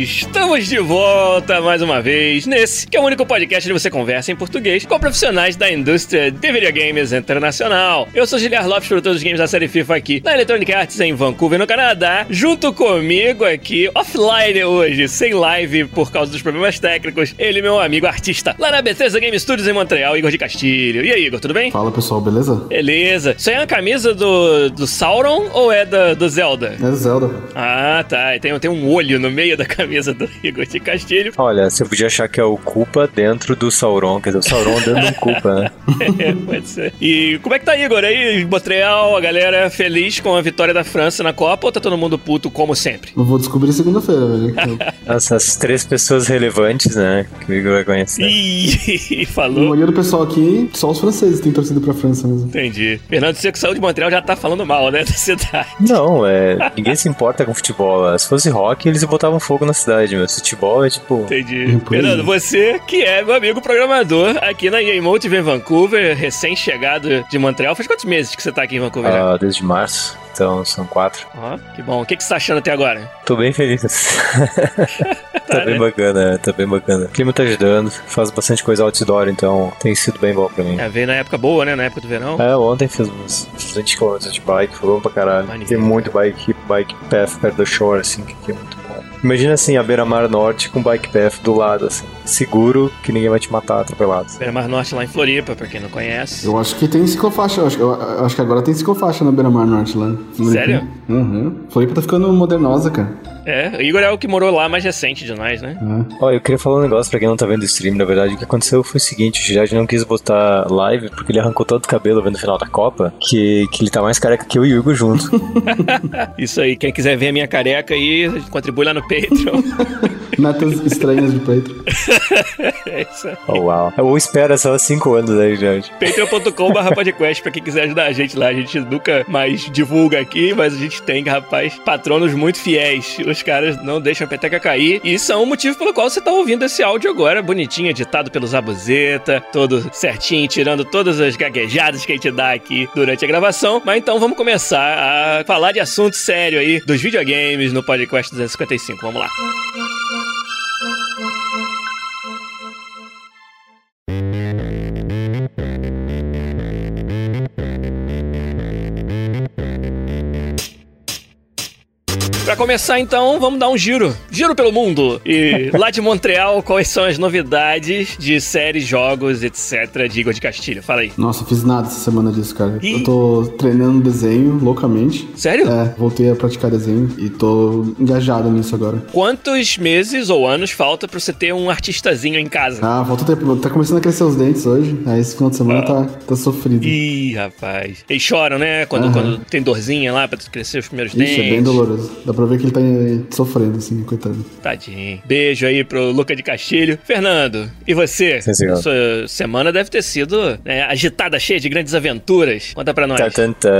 Estamos de volta mais uma vez nesse, que é o único podcast onde você conversa em português com profissionais da indústria de videogames internacional. Eu sou Giliar Lopes, produtor dos games da série FIFA aqui na Electronic Arts em Vancouver, no Canadá. Junto comigo aqui, offline hoje, sem live por causa dos problemas técnicos, ele, meu amigo artista, lá na Bethesda Game Studios em Montreal, Igor de Castilho. E aí, Igor, tudo bem? Fala pessoal, beleza? Beleza. Isso aí é uma camisa do, do Sauron ou é da, do Zelda? É Zelda. Ah, tá. E tem, tem um olho no meio da camisa do Igor de Castilho. Olha, você podia achar que é o Culpa dentro do Sauron, quer dizer, o Sauron dentro do Culpa, né? é, pode ser. E como é que tá, Igor? Aí, Montreal, a galera feliz com a vitória da França na Copa ou tá todo mundo puto como sempre? Eu vou descobrir segunda-feira, velho. Essas três pessoas relevantes, né? Que o Igor vai conhecer. Ih, A falou. maioria do pessoal aqui, só os franceses têm torcido pra França mesmo. Entendi. Fernando Seco saiu de Montreal já tá falando mal, né, da cidade. Não, é. Ninguém se importa com futebol. Se fosse rock, eles botavam fogo na cidade, meu. Futebol é tipo. Entendi. Fernando, você que é meu amigo programador aqui na EA Motive em Vancouver, recém-chegado de Montreal. Faz quantos meses que você tá aqui em Vancouver ah, desde março. Então são quatro. Ó, que bom. O que, que você tá achando até agora? Tô bem feliz. tá bem bacana, tá bem bacana. O clima tá ajudando, faz bastante coisa outdoor, então tem sido bem bom pra mim. É, veio na época boa, né? Na época do verão. É, ontem fiz uns 20 km de bike, foi bom pra caralho. Maneiro. Tem muito bike, bike path perto do shore, assim, que aqui é muito bom. Imagina assim, a beira-mar norte com bike path do lado, assim. Seguro que ninguém vai te matar atropelado. Beira Mar Norte lá em Floripa, pra quem não conhece. Eu acho que tem ciclofaixa, eu acho, eu, eu acho que agora tem ciclofaixa na Beira-Mar Norte lá. Floripa. Sério? Uhum. Floripa tá ficando modernosa, cara. É, o Igor é o que morou lá mais recente de nós, né? É. Ó, eu queria falar um negócio pra quem não tá vendo o stream, na verdade. O que aconteceu foi o seguinte, o Girard não quis botar live porque ele arrancou todo o cabelo vendo o final da Copa, que, que ele tá mais careca que eu e o Hugo junto. Isso aí, quem quiser ver a minha careca aí, contribui lá no Patreon. Metas estranhas de peito. é isso aí. oh, uau. Ou espera só 5 anos aí, Girard. patreon.com.br podcast pra quem quiser ajudar a gente lá. A gente nunca mais divulga aqui, mas a gente tem, rapaz, patronos muito fiéis. Os caras não deixam a peteca cair e são o motivo pelo qual você tá ouvindo esse áudio agora, bonitinho, editado pelo Zabuzeta, todo certinho, tirando todas as gaguejadas que a gente dá aqui durante a gravação. Mas então vamos começar a falar de assunto sério aí dos videogames no podcast 255. Vamos lá. Pra começar, então, vamos dar um giro. Giro pelo mundo. E lá de Montreal, quais são as novidades de séries, jogos, etc. de Igor de Castilho? Fala aí. Nossa, fiz nada essa semana disso, cara. Ih. Eu tô treinando desenho loucamente. Sério? É, voltei a praticar desenho e tô engajado nisso agora. Quantos meses ou anos falta pra você ter um artistazinho em casa? Ah, volta a ter, tá começando a crescer os dentes hoje. Aí esse final de semana tá, tá sofrido. Ih, rapaz. Eles choram, né? Quando, Aham. quando tem dorzinha lá pra crescer os primeiros dentes. Ixi, é bem doloroso. Dá pra ver que ele tá sofrendo, assim, coitado. Tadinho. Beijo aí pro Luca de Castilho. Fernando, e você? Sim, senhor. Sua semana deve ter sido né, agitada, cheia de grandes aventuras. Conta pra nós. Tá.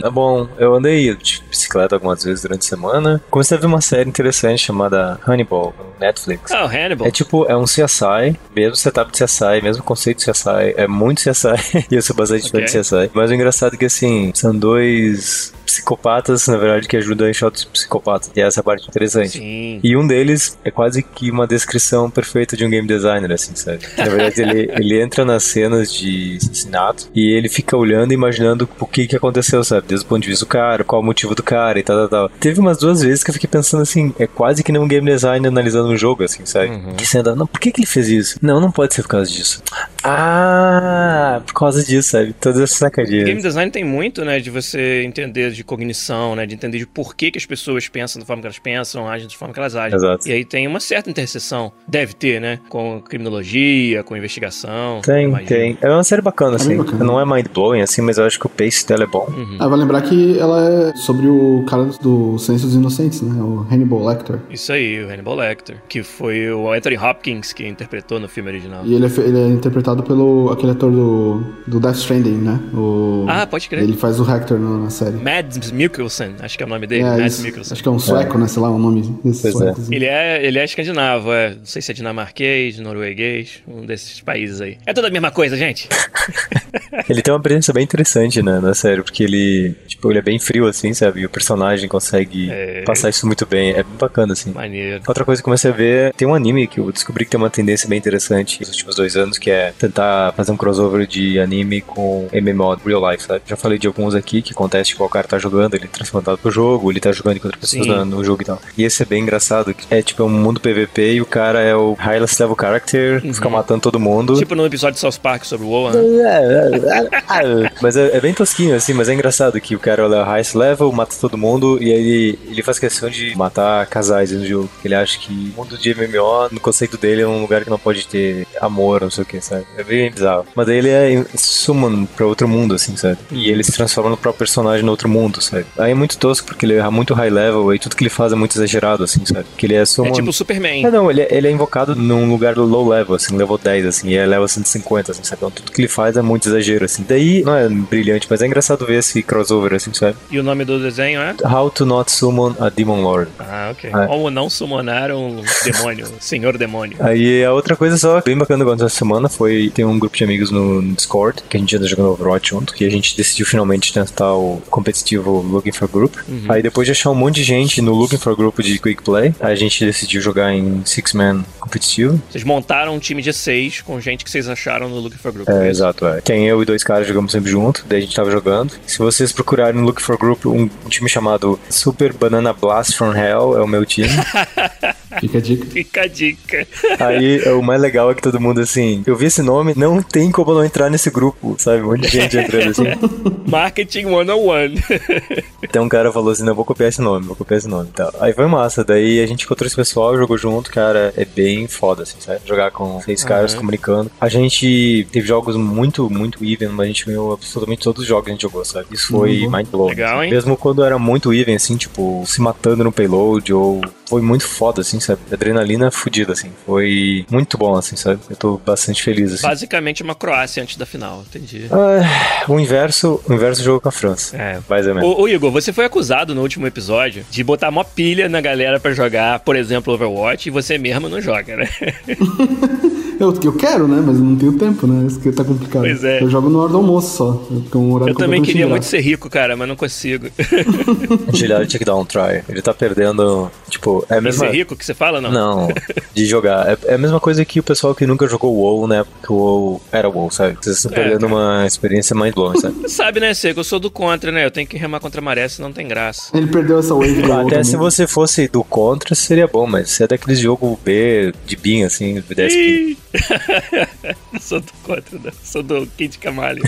Tá bom, eu andei de bicicleta algumas vezes durante a semana. Comecei a ver uma série interessante chamada Hannibal, no Netflix. Ah, o Hannibal. É tipo, é um CSI, mesmo setup de CSI, mesmo conceito de CSI, é muito CSI, e eu sou bastante fã Ok. de CSI. Mas o engraçado é que, assim, são dois psicopatas, na verdade, que ajudam a enxer outros psicopatas, e essa é a parte interessante. Sim. E um deles é quase que uma descrição perfeita de um game designer, assim, sabe? Na verdade, ele, ele entra nas cenas de assassinato e ele fica olhando e imaginando o que que aconteceu, sabe? Desde o ponto de vista do cara, qual o motivo do cara e tal, tal, tal. Teve umas duas vezes que eu fiquei pensando assim, é quase que nem um game designer analisando um jogo, assim, sabe? Que você anda, não, por que que ele fez isso? Não, não pode ser por causa disso. Ah, por causa disso, sabe? Todas essas sacadinhas. Game design tem muito, né, de você entender de cognição, né? De entender de por que, que as pessoas pensam da forma que elas pensam, agem da forma que elas agem. Exato. E aí tem uma certa interseção, deve ter, né? Com criminologia, com investigação. Tem, imagino. tem. É uma série bacana, bem assim. bacana. Não é mind-blowing, assim, mas eu acho que o pace dela é bom. Ah, vai lembrar que ela é sobre o cara do Silêncio dos Inocentes, né? O Hannibal Lecter. Isso aí, o Hannibal Lecter, que foi o Anthony Hopkins que interpretou no filme original. E ele é, ele é interpretado pelo aquele ator do, do Death Stranding, né? O, Ah, pode crer. Ele faz o Hector no- na série. Mads Mikkelsen, acho que é o nome dele, É, Mads isso. Mikkelsen. Acho que é um sueco, né? Sei lá, o nome desse Pois é. assim. Ele é, ele é escandinavo, é. Não sei se é dinamarquês, norueguês, um desses países aí. É tudo a mesma coisa, gente. Ele tem uma presença bem interessante né, na série, porque ele, tipo, ele é bem frio, assim, sabe? E o personagem consegue É. passar isso muito bem. É bem bacana, assim. Maneiro. Outra coisa que eu comecei a ver, tem um anime que eu descobri que tem uma tendência bem interessante nos últimos dois anos, que é tentar fazer um crossover de anime com MMO real life, sabe? Já falei de alguns aqui que acontece, tipo, o cara tá jogando, ele é transportado pro jogo, ele tá jogando com outras pessoas na- no jogo e tal. E esse é bem engraçado, é tipo é um mundo PVP e o cara é o highest level character, fica matando todo mundo. Tipo no episódio de South Park sobre o Oa, né? mas é, é bem tosquinho, assim, mas é engraçado que o cara olha highest level, mata todo mundo, e aí ele, ele faz questão de matar casais no jogo. Ele acha que o mundo de MMO, no conceito dele, é um lugar que não pode ter amor, não sei o que, sabe? É bem bizarro. Mas daí ele é summon pra outro mundo, assim, sabe? E ele se transforma no próprio personagem no outro mundo, sabe? Aí é muito tosco, porque ele é muito high level, e tudo que ele faz é muito exagerado, assim, sabe? Que ele é summon... É tipo Superman. É, não, ele, ele é invocado num lugar low level, assim, level 10, assim, e é level 150, assim, sabe? Então tudo que ele faz é muito exagero, assim. Daí, não é brilhante, mas é engraçado ver esse crossover, assim, sabe? E o nome do desenho é? How to not summon a Demon Lord. Ah, ok. É. Como não summonar um demônio, um senhor demônio. Aí a outra coisa só, bem bacana aconteceu essa semana, foi tem um grupo de amigos no no Discord, que a gente anda jogando Overwatch junto, e a gente decidiu finalmente tentar o competitivo Looking for Group. Aí depois de achar um monte de gente no Looking for Group de Quick Play, a gente decidiu jogar em Six Man competitivo. Vocês montaram um time de seis com gente que vocês acharam no Looking for Group. É, isso? exato, é. Tem eu e dois caras jogamos sempre junto, daí a gente tava jogando. Se vocês procurarem no Look for Group um time chamado Super Banana Blast from Hell, é o meu time. Fica a dica. Fica a dica. Aí o mais legal é que todo mundo assim, eu vi esse nome, não tem como não entrar nesse grupo, sabe? Um monte de gente entrando assim. Marketing 101. Então um cara falou assim: não, vou copiar esse nome, vou copiar esse nome e tal. Aí foi massa, daí a gente encontrou esse pessoal, jogou junto, cara, é bem foda, assim, sabe? Jogar com seis caras comunicando. A gente teve jogos muito, muito even, mas a gente ganhou absolutamente todos os jogos que a gente jogou, sabe? Isso foi mind blowing. Legal, assim. hein? Mesmo quando era muito even, assim, tipo, se matando no payload ou. Foi muito foda, assim, sabe? Adrenalina fodida, assim. Foi muito bom, assim, sabe? Eu tô bastante feliz, assim. Basicamente uma Croácia antes da final, entendi. Ah, o inverso, o inverso jogo com a França. É. Mais ou menos. Ô, ô, Igor, você foi acusado no último episódio de botar mó pilha na galera pra jogar, por exemplo, Overwatch, e você mesmo não joga, né? Eu, eu quero, né? Mas não tenho tempo, né? Isso que tá complicado. Pois é. Eu jogo no hora do almoço só. Porque é um horário Eu também queria muito ser rico, cara, mas não consigo. O Giliard tinha que dar um try. Ele tá perdendo, tipo, é a mesma... ser rico que você fala, não? Não, de jogar. É, é a mesma coisa que o pessoal que nunca jogou WoW, né? Porque o WoW era WoW, sabe? Vocês estão É, perdendo cara. uma experiência mind blowing, sabe? Você sabe, né, Seco? Eu sou do contra, né? Eu tenho que remar contra a maré, senão não tem graça. Ele perdeu essa wave do Até se né? você fosse do contra, seria bom, mas você é daqueles jogo B, de BIM, assim, B10 Ih! Não sou do contra, não. Sou do Kid Kamali.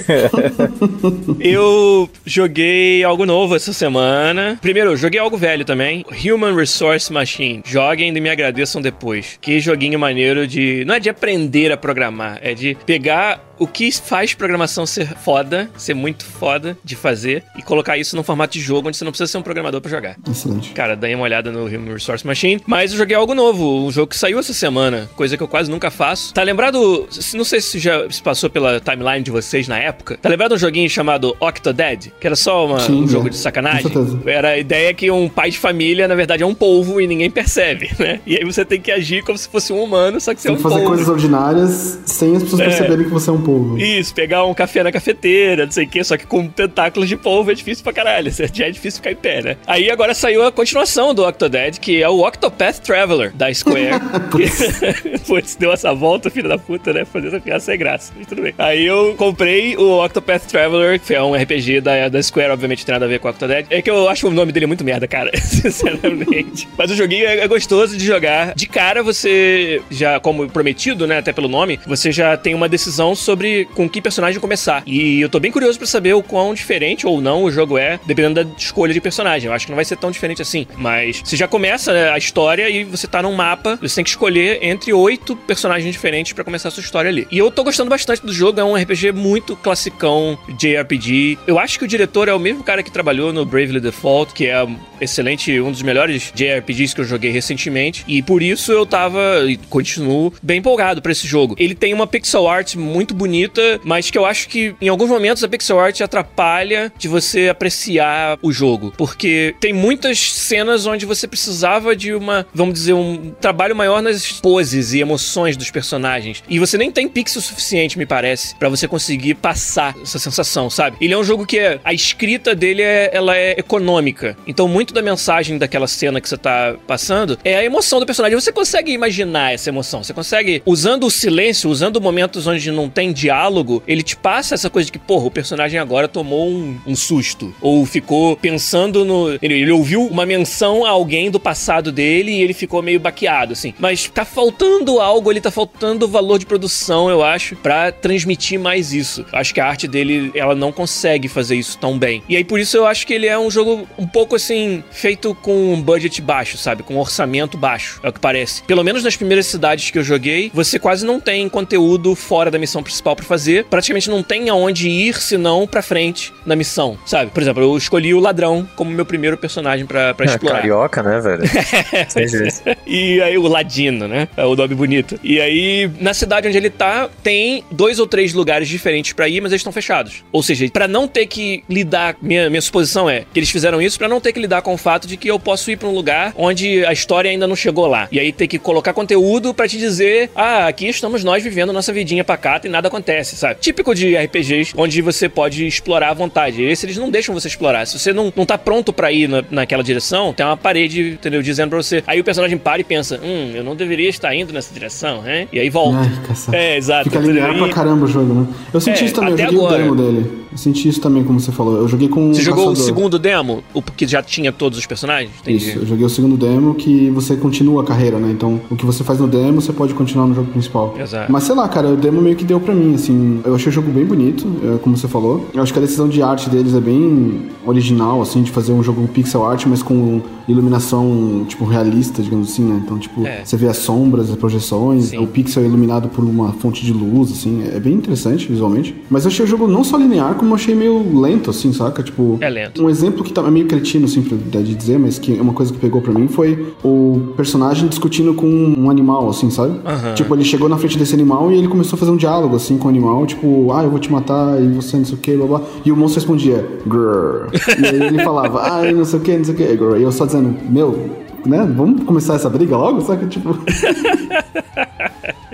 eu joguei algo novo essa semana. Primeiro, eu joguei algo velho também. Human Resource Machine. Joguem e me agradeçam depois. Que joguinho maneiro de... Não é de aprender a programar, é de pegar o que faz programação ser foda, ser muito foda de fazer, e colocar isso num formato de jogo onde você não precisa ser um programador pra jogar. Excelente. Cara, dei uma olhada no Human Resource Machine. Mas eu joguei algo novo, um jogo que saiu essa semana, coisa que eu quase nunca faço. Tá lembrado? Não sei se já se passou pela timeline de vocês na época. Tá lembrado um joguinho chamado Octodad? Que era só uma- Sim, um jogo é. de sacanagem? Era a ideia que um pai de família, na verdade, é um polvo e ninguém percebe, né? E aí você tem que agir como se fosse um humano, só que você Tem é que um fazer polvo. coisas ordinárias sem as pessoas É. perceberem que você é um povo. Isso, pegar um café na cafeteira, não sei o que, só que com tentáculos de polvo é difícil pra caralho. Já é difícil ficar em pé, né? Aí agora saiu a continuação do Octodad, que é o Octopath Traveler, da Square. Putz, deu essa volta, filho da puta, né? Fazer essa piada. sem graça, mas tudo bem. Aí eu comprei o Octopath Traveler, que é um RPG da, da Square, obviamente tem nada a ver com o Octodad. É que eu acho o nome dele muito merda, cara, sinceramente. Mas o joguinho é, é gostoso de jogar. De cara, você já, como prometido, né, até pelo nome, você já tem uma decisão sobre com que personagem começar. E eu tô bem curioso para saber o quão diferente ou não o jogo é, dependendo da escolha de personagem. Eu acho que não vai ser tão diferente assim. Mas você já começa né, a história e você tá num mapa, você tem que escolher entre oito personagens diferentes para começar a sua história ali. E eu tô gostando bastante do jogo, é um RPG muito classicão, JRPG. Eu acho que o diretor é o mesmo cara que trabalhou no Bravely Default, que é excelente, um dos melhores JRPGs que eu joguei recentemente. E por isso eu tava e continuo bem empolgado para esse jogo. Ele tem uma pixel art muito bonita, mas que eu acho que em alguns momentos a pixel art atrapalha de você apreciar o jogo, porque tem muitas cenas onde você precisava de uma, vamos dizer, um trabalho maior nas poses e emoções dos personagens. E você nem tem pixel suficiente, me parece, para você conseguir passar essa sensação, sabe? Ele é um jogo que é, a escrita dele é, ela é econômica. Então muito da mensagem daquela cena que você tá passando é a emoção do personagem. Você consegue imaginar essa emoção. Você consegue, usando o silêncio, usando momentos onde não tem diálogo, ele te passa essa coisa de que, porra, o personagem agora tomou um, um susto. Ou ficou pensando no. Ele, ele, ouviu uma menção a alguém do passado dele e ele ficou meio baqueado, assim. Mas tá faltando algo, ele tá faltando valor de produção, eu acho, para transmitir mais isso. Acho que a arte dele, ela não consegue fazer isso tão bem. E aí por isso eu acho que ele é um jogo um pouco assim, feito com um budget baixo, sabe? Com um orçamento baixo, é o que parece. Pelo menos nas primeiras cidades que eu joguei, você quase não tem conteúdo fora da missão principal para fazer. Praticamente não tem aonde ir senão pra frente na missão, sabe? Por exemplo, eu escolhi o ladrão como meu primeiro personagem para é, explorar. Carioca, né, velho? e aí o Ladino, né? É o nome bonito. E aí, na cidade onde ele tá, tem dois ou três lugares diferentes para ir, mas eles estão fechados. Ou seja, para não ter que lidar, minha, minha suposição é que eles fizeram isso para não ter que lidar com o fato de que eu posso ir para um lugar onde a história ainda não chegou lá. E aí ter que colocar conteúdo para te dizer, ah, aqui estamos nós vivendo nossa vidinha pacata e nada acontece, sabe? Típico de RPGs onde você pode explorar à vontade. Esse eles não deixam você explorar. Se você não, não tá pronto para ir na, naquela direção, tem uma parede, entendeu? Dizendo pra você. Aí o personagem para e pensa, hum, eu não deveria estar indo nessa direção, hein? E aí volta. Ai, é, exato. Fica linear pra caramba o jogo, né? Eu senti é, isso também, eu joguei agora. o demo dele. Eu senti isso também, como você falou. Eu joguei com Você jogou caçador. o segundo demo? O que já tinha todos os personagens? Entendi. Isso, eu joguei o segundo demo que você continua a carreira, né? Então, o que você faz no demo, você pode continuar no jogo principal. Exato. Mas sei lá, cara, o demo meio que deu pra mim, assim. Eu achei o jogo bem bonito, é, como você falou. Eu acho que a decisão de arte deles é bem original, assim, de fazer um jogo pixel art, mas com iluminação, tipo, realista, digamos assim, né? Então, tipo, é. você vê as sombras, as projeções, Sim. o pixel é iluminado por uma fonte de luz, assim. É bem interessante visualmente. Mas eu achei o jogo não só linear, como eu achei meio lento, assim, saca? Tipo, é lento. Um exemplo que tá meio cretino, assim, de dizer, mas que é uma coisa que pegou pra mim foi o personagem discutindo com um animal, assim, sabe? Uhum. Tipo, ele chegou na frente desse animal e ele começou a fazer um diálogo, assim, com o animal, tipo, ah, eu vou te matar e você não sei o que, blá blá. E o monstro respondia, grrr. e aí ele falava, ah, não sei o que, não sei o que, grrr. E eu só dizendo, meu, né? Vamos começar essa briga logo? Só que, tipo.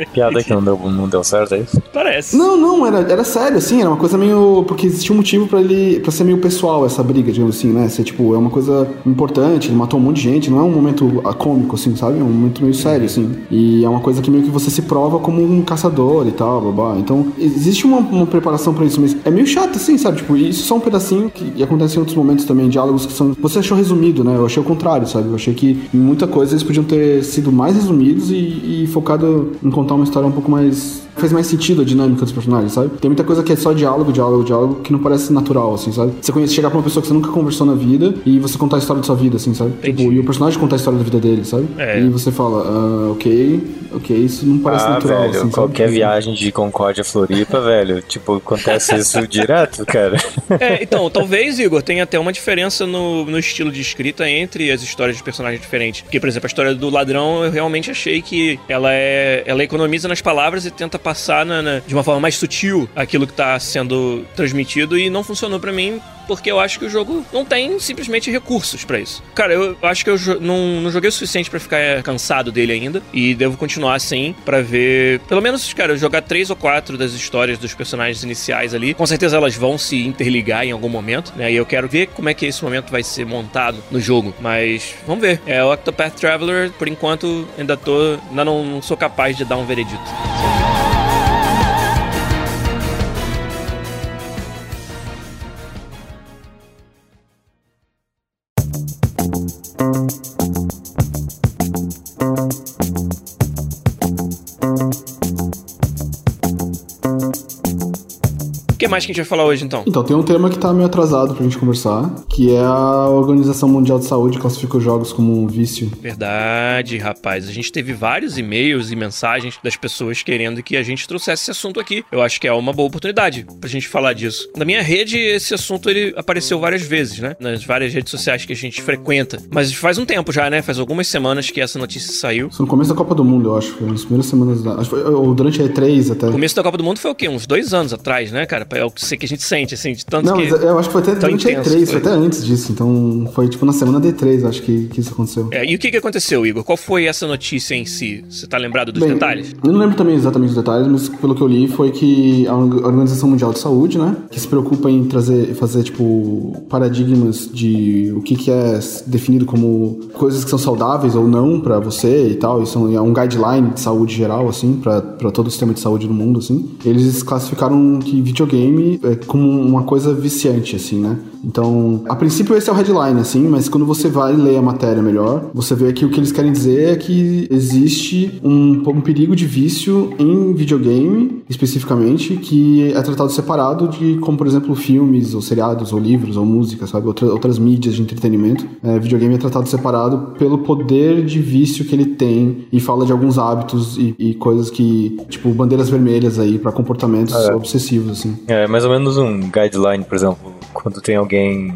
Piada que não deu, não deu certo, é isso? Parece. Não, não, era, era sério, assim, era uma coisa meio. Porque existia um motivo pra ele. para ser meio pessoal essa briga, digamos assim, né? Ser, tipo, é uma coisa importante, ele matou um monte de gente, não é um momento cômico, assim, sabe? É um momento meio sério, assim. E é uma coisa que meio que você se prova como um caçador e tal, babá. Então, existe uma, uma preparação pra isso, mas é meio chato, assim, sabe? Tipo, isso só um pedacinho que acontece em outros momentos também, diálogos que são. Você achou resumido, né? Eu achei o contrário, sabe? Eu achei que em muita coisa eles podiam ter sido mais resumidos e, e focado em contar uma história um pouco mais faz mais sentido a dinâmica dos personagens, sabe? Tem muita coisa que é só diálogo, diálogo, diálogo, que não parece natural, assim, sabe? Você conhece, chegar pra uma pessoa que você nunca conversou na vida e você contar a história da sua vida, assim, sabe? Tipo, e o personagem contar a história da vida dele, sabe? É. E você fala, ah, ok, ok, isso não parece ah, natural, velho, assim, qualquer sabe? viagem de Concórdia Floripa, velho, tipo, acontece isso direto, cara. É, então, talvez, Igor, tenha até uma diferença no, no estilo de escrita entre as histórias de personagens diferentes. Porque, por exemplo, a história do ladrão, eu realmente achei que ela é. Ela economiza nas palavras e tenta passar na, na de uma forma mais sutil aquilo que tá sendo transmitido e não funcionou para mim porque eu acho que o jogo não tem simplesmente recursos para isso. Cara, eu acho que eu não, não joguei o suficiente para ficar cansado dele ainda e devo continuar assim para ver, pelo menos, cara, jogar três ou quatro das histórias dos personagens iniciais ali. Com certeza elas vão se interligar em algum momento, né? E eu quero ver como é que esse momento vai ser montado no jogo, mas vamos ver. É o Octopath Traveler, por enquanto ainda tô, ainda não, não sou capaz de dar um veredito. Que mais que a gente vai falar hoje, então? Então, tem um tema que tá meio atrasado pra gente conversar, que é a Organização Mundial de Saúde classifica os jogos como um vício. Verdade, rapaz. A gente teve vários e-mails e mensagens das pessoas querendo que a gente trouxesse esse assunto aqui. Eu acho que é uma boa oportunidade pra gente falar disso. Na minha rede, esse assunto ele apareceu várias vezes, né? Nas várias redes sociais que a gente frequenta. Mas faz um tempo já, né? Faz algumas semanas que essa notícia saiu. Isso no começo da Copa do Mundo, eu acho. Foi nas primeiras semanas da. Acho que foi, ou durante a E3 até. O começo da Copa do Mundo foi o quê? Uns dois anos atrás, né, cara? É o que a gente sente, assim, de tanto Não, que. eu acho que foi até durante a intenso, E3, foi. foi até antes disso. Então, foi tipo na semana da E3, acho que, que isso aconteceu. É, e o que, que aconteceu, Igor? Qual foi essa notícia em si? Você tá lembrado dos Bem, detalhes? Eu não lembro também exatamente os detalhes, mas pelo que eu li foi que a Organização Mundial de Saúde, né, que se preocupa em trazer, fazer tipo paradigmas de o que, que é definido como coisas que são saudáveis ou não pra você e tal. Isso é um guideline de saúde geral, assim, pra pra todo o sistema de saúde do mundo, assim. Eles classificaram que videogame é como uma coisa viciante, assim, né? Então, a princípio esse é o headline, assim, mas quando você vai ler a matéria melhor, você vê que o que eles querem dizer é que existe um, um perigo de vício em videogame, especificamente, que é tratado separado de, como por exemplo, filmes, ou seriados, ou livros, ou música, sabe? Outra, outras mídias de entretenimento. É, videogame é tratado separado pelo poder de vício que ele tem e fala de alguns hábitos e, e coisas que, tipo, bandeiras vermelhas aí pra comportamentos obsessivos, assim. É mais ou menos um guideline, por exemplo, quando tem alguém,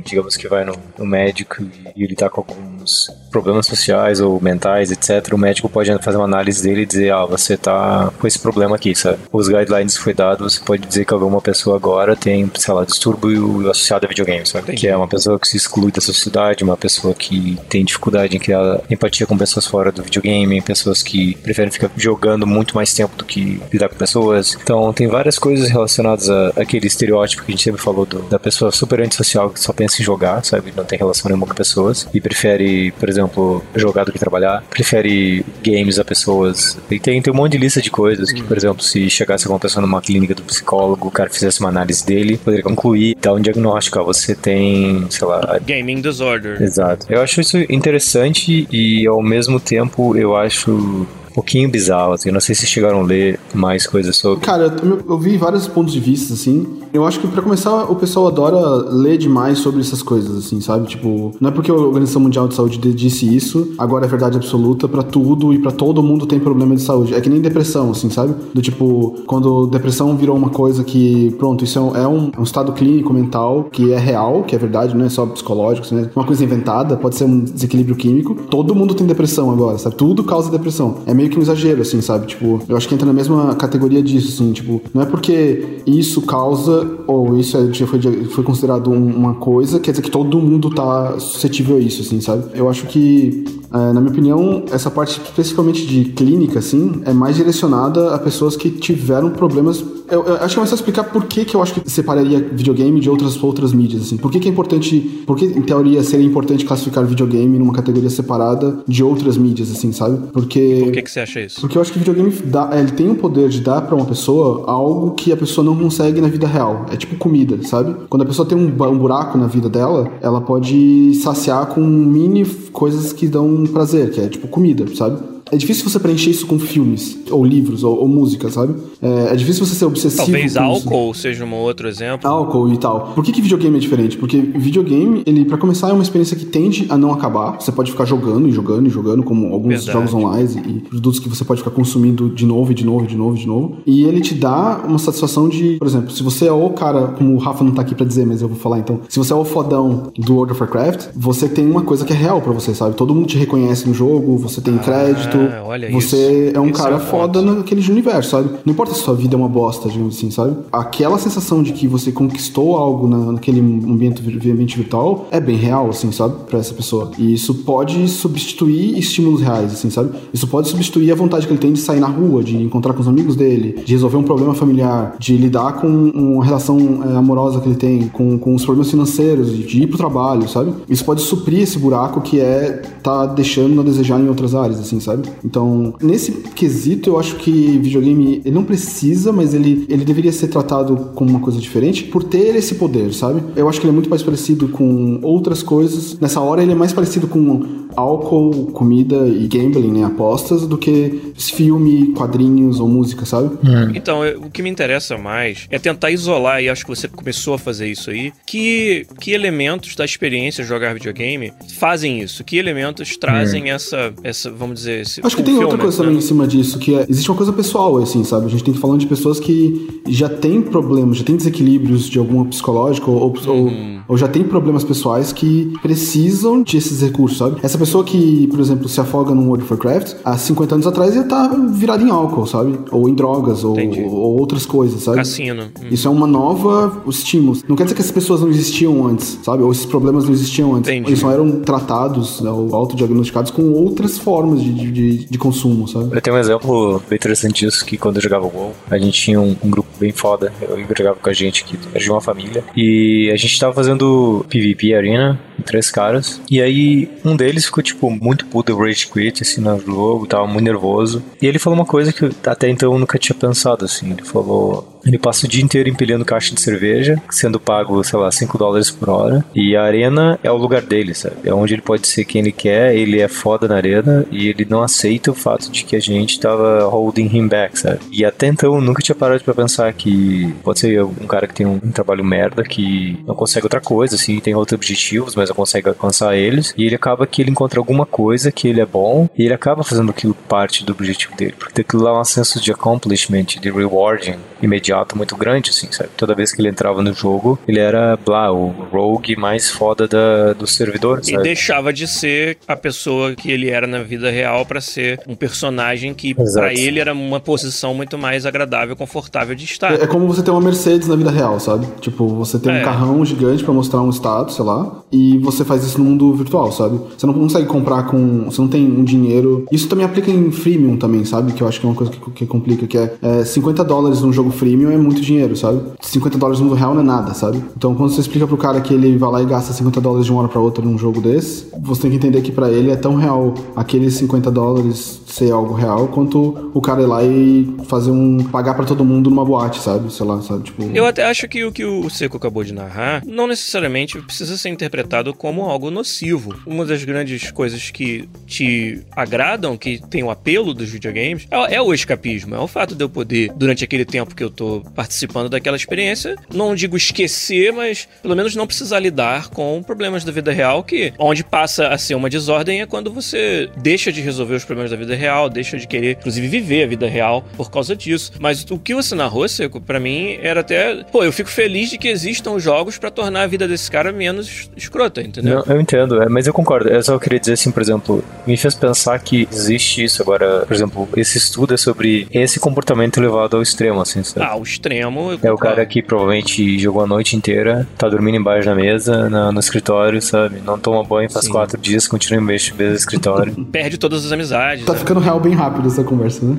digamos que vai no, no médico e ele tá com alguns problemas sociais ou mentais, etc. O médico pode fazer uma análise dele e dizer, ah, você tá com esse problema aqui, sabe? Os guidelines foi dado, você pode dizer que alguma pessoa agora tem, sei lá, distúrbio associado a videogame, sabe? Entendi. Que é uma pessoa que se exclui da sociedade, uma pessoa que tem dificuldade em criar empatia com pessoas fora do videogame, pessoas que preferem ficar jogando muito mais tempo do que lidar com pessoas. Então, tem várias coisas relacionadas a, aquele estereótipo que a gente sempre falou do- da pessoa super antissocial que só pensa em jogar, sabe? Não tem relação nenhuma com pessoas e prefere, por exemplo, jogar do que trabalhar, prefere games a pessoas. E tem, tem um monte de lista de coisas que, por exemplo, se chegasse alguma pessoa numa clínica do psicólogo, o cara fizesse uma análise dele, poderia concluir, dar um diagnóstico, ó, você tem, sei lá, Gaming Disorder. Exato. Eu acho isso interessante e ao mesmo tempo eu acho pouquinho bizarro. Assim. Eu não sei se chegaram a ler mais coisas sobre. Cara, eu, eu vi vários pontos de vista, assim. Eu acho que pra começar, o pessoal adora ler demais sobre essas coisas, assim, sabe? Tipo, não é porque a Organização Mundial de Saúde de- disse isso, agora é verdade absoluta pra tudo e pra todo mundo tem problema de saúde. É que nem depressão, assim, sabe? Do tipo, quando depressão virou uma coisa que, pronto, isso é um, é um, é estado clínico mental que é real, que é verdade, não é só psicológico, assim, né? Uma coisa inventada, pode ser um desequilíbrio químico. Todo mundo tem depressão agora, sabe? Tudo causa depressão. É meio que um exagero, assim, sabe? Tipo, eu acho que entra na mesma categoria disso, assim, tipo, não é porque isso causa ou isso é- já foi, foi considerado um- uma coisa, quer dizer que todo mundo tá suscetível a isso, assim, sabe? Eu acho que, é, na minha opinião, essa parte especificamente de clínica, assim, é mais direcionada a pessoas que tiveram problemas. Eu, eu acho que é mais fácil explicar por que, que eu acho que separaria videogame de outras, outras mídias, assim. Por que, que é importante, por que, em teoria, seria importante classificar videogame numa categoria separada de outras mídias, assim, sabe? Porque. Por que, que você acha isso? Porque eu acho que videogame dá, ele tem o poder de dar pra uma pessoa algo que a pessoa não consegue na vida real. É tipo comida, sabe? Quando a pessoa tem um, um buraco na vida dela, ela pode saciar com mini coisas que dão prazer, que é tipo comida, sabe? É difícil você preencher isso com filmes, ou livros, ou, ou música, sabe? É, é difícil você ser obsessivo. Talvez com isso. álcool seja um outro exemplo. Álcool e tal. Por que, que videogame é diferente? Porque videogame, ele, para começar, é uma experiência que tende a não acabar. Você pode ficar jogando e jogando e jogando, como alguns Verdade. jogos online e produtos que você pode ficar consumindo de novo e de novo e de novo e de novo. E ele te dá uma satisfação de, por exemplo, se você é o cara, como o Rafa não tá aqui pra dizer, mas eu vou falar então. Se você é o fodão do World of Warcraft, você tem uma coisa que é real pra você, sabe? Todo mundo te reconhece no jogo, você tem crédito, Ah, olha você isso. é um Esse cara é foda ponto. naquele universo, sabe? Não importa se sua vida é uma bosta, digamos assim, sabe? Aquela sensação de que você conquistou algo na- naquele ambiente, ambiente virtual é bem real, assim, sabe? Pra essa pessoa. E isso pode substituir estímulos reais, assim, sabe? Isso pode substituir a vontade que ele tem de sair na rua, de encontrar com os amigos dele, de resolver um problema familiar, de lidar com uma relação é, amorosa que ele tem, com, com os problemas financeiros, de, de ir pro trabalho, sabe? Isso pode suprir esse buraco que é tá deixando a desejar em outras áreas, assim, sabe? Então, nesse quesito, eu acho que videogame, ele não precisa, mas ele, ele deveria ser tratado como uma coisa diferente por ter esse poder, sabe? Eu acho que ele é muito mais parecido com outras coisas. Nessa hora, ele é mais parecido com álcool, comida e gambling, né? Apostas, do que filme, quadrinhos ou música, sabe? Então, eu- o que me interessa mais é tentar isolar, e acho que você começou a fazer isso aí, que, que elementos da experiência de jogar videogame fazem isso? Que elementos trazem essa, essa, vamos dizer, esse Acho que tem outra coisa né? também em cima disso, que é, existe uma coisa pessoal, assim, sabe? A gente tem que falando de pessoas que já têm problemas, já têm desequilíbrios de algum psicológico, ou, ou, Uhum. ou já tem problemas pessoais que precisam desses recursos, sabe? Essa pessoa que, por exemplo, se afoga num World of Warcraft, há 50 anos atrás ia estar virada em álcool, sabe? Ou em drogas, ou, ou outras coisas, sabe? Cassino. Hum. Isso é uma nova estímulo. Não quer dizer que essas pessoas não existiam antes, sabe? Ou esses problemas não existiam antes. Entendi. Eles só eram tratados, né, ou autodiagnosticados com outras formas de, de, de- de consumo, sabe? Eu tenho um exemplo bem interessante disso, que quando eu jogava WoW, a gente tinha um, um grupo bem foda, eu jogava com a gente, que era de uma família, e a gente tava fazendo PvP Arena, três caras, e aí um deles ficou, tipo, muito puto, rage quit, assim, no jogo, tava muito nervoso, e ele falou uma coisa que até então eu nunca tinha pensado, assim, ele falou... Ele passa o dia inteiro empilhando caixa de cerveja, sendo pago, sei lá, 5 dólares por hora. E a arena é o lugar dele, sabe? É onde ele pode ser quem ele quer, ele é foda na arena e ele não aceita o fato de que a gente tava holding him back, sabe? E até então eu nunca tinha parado pra pensar que pode ser um cara que tem um trabalho merda, que não consegue outra coisa, assim, tem outros objetivos, mas não consegue alcançar eles. E ele acaba que ele encontra alguma coisa que ele é bom e ele acaba fazendo aquilo parte do objetivo dele. Porque aquilo lá é um senso de accomplishment, de rewarding imediato muito grande, assim, sabe? Toda vez que ele entrava no jogo, ele era, blá, o rogue mais foda da, do servidor, E sabe? deixava de ser a pessoa que ele era na vida real pra ser um personagem que pra ele era uma posição muito mais agradável, confortável de estar. É, é como você ter uma Mercedes na vida real, sabe? Tipo, você tem É. um carrão gigante pra mostrar um status, sei lá, e você faz isso no mundo virtual, sabe? Você não consegue comprar com. Você não tem um dinheiro. Isso também aplica em freemium também, sabe? Que eu acho que é uma coisa que, que complica, que é, é 50 dólares num jogo freemium é muito dinheiro, sabe? 50 dólares no mundo real não é nada, sabe? Então quando você explica pro cara que ele vai lá e gasta 50 dólares de uma hora pra outra num jogo desse, você tem que entender que pra ele é tão real aqueles 50 dólares ser algo real quanto o cara ir lá e fazer um. pagar pra todo mundo numa boate, sabe? Sei lá, sabe? Tipo. Eu até acho que o que o Seco acabou de narrar não necessariamente precisa ser interpretado como algo nocivo. Uma das grandes coisas que te agradam, que tem o apelo dos videogames, é, é o escapismo. É o fato de eu poder, durante aquele tempo que eu tô participando daquela experiência, não digo esquecer, mas pelo menos não precisar lidar com problemas da vida real, que onde passa a ser uma desordem é quando você deixa de resolver os problemas da vida real, deixa de querer, inclusive, viver a vida real por causa disso. Mas o que você narrou, Seco, pra mim era até. Pô, eu fico feliz de que existam jogos pra tornar a vida desse cara menos escrota, entendeu? Não, eu entendo, é, mas eu concordo. Eu só queria dizer assim, por exemplo, me fez pensar que existe isso agora. Por exemplo, esse estudo é sobre esse comportamento levado ao extremo, assim, sabe? Ah, o extremo. eu É o cara que provavelmente jogou a noite inteira, tá dormindo embaixo da mesa, na- no escritório, sabe? Não toma banho faz Sim. quatro dias, continua embaixo do escritório. Perde todas as amizades. Tá né? Ficando real bem rápido essa conversa, né?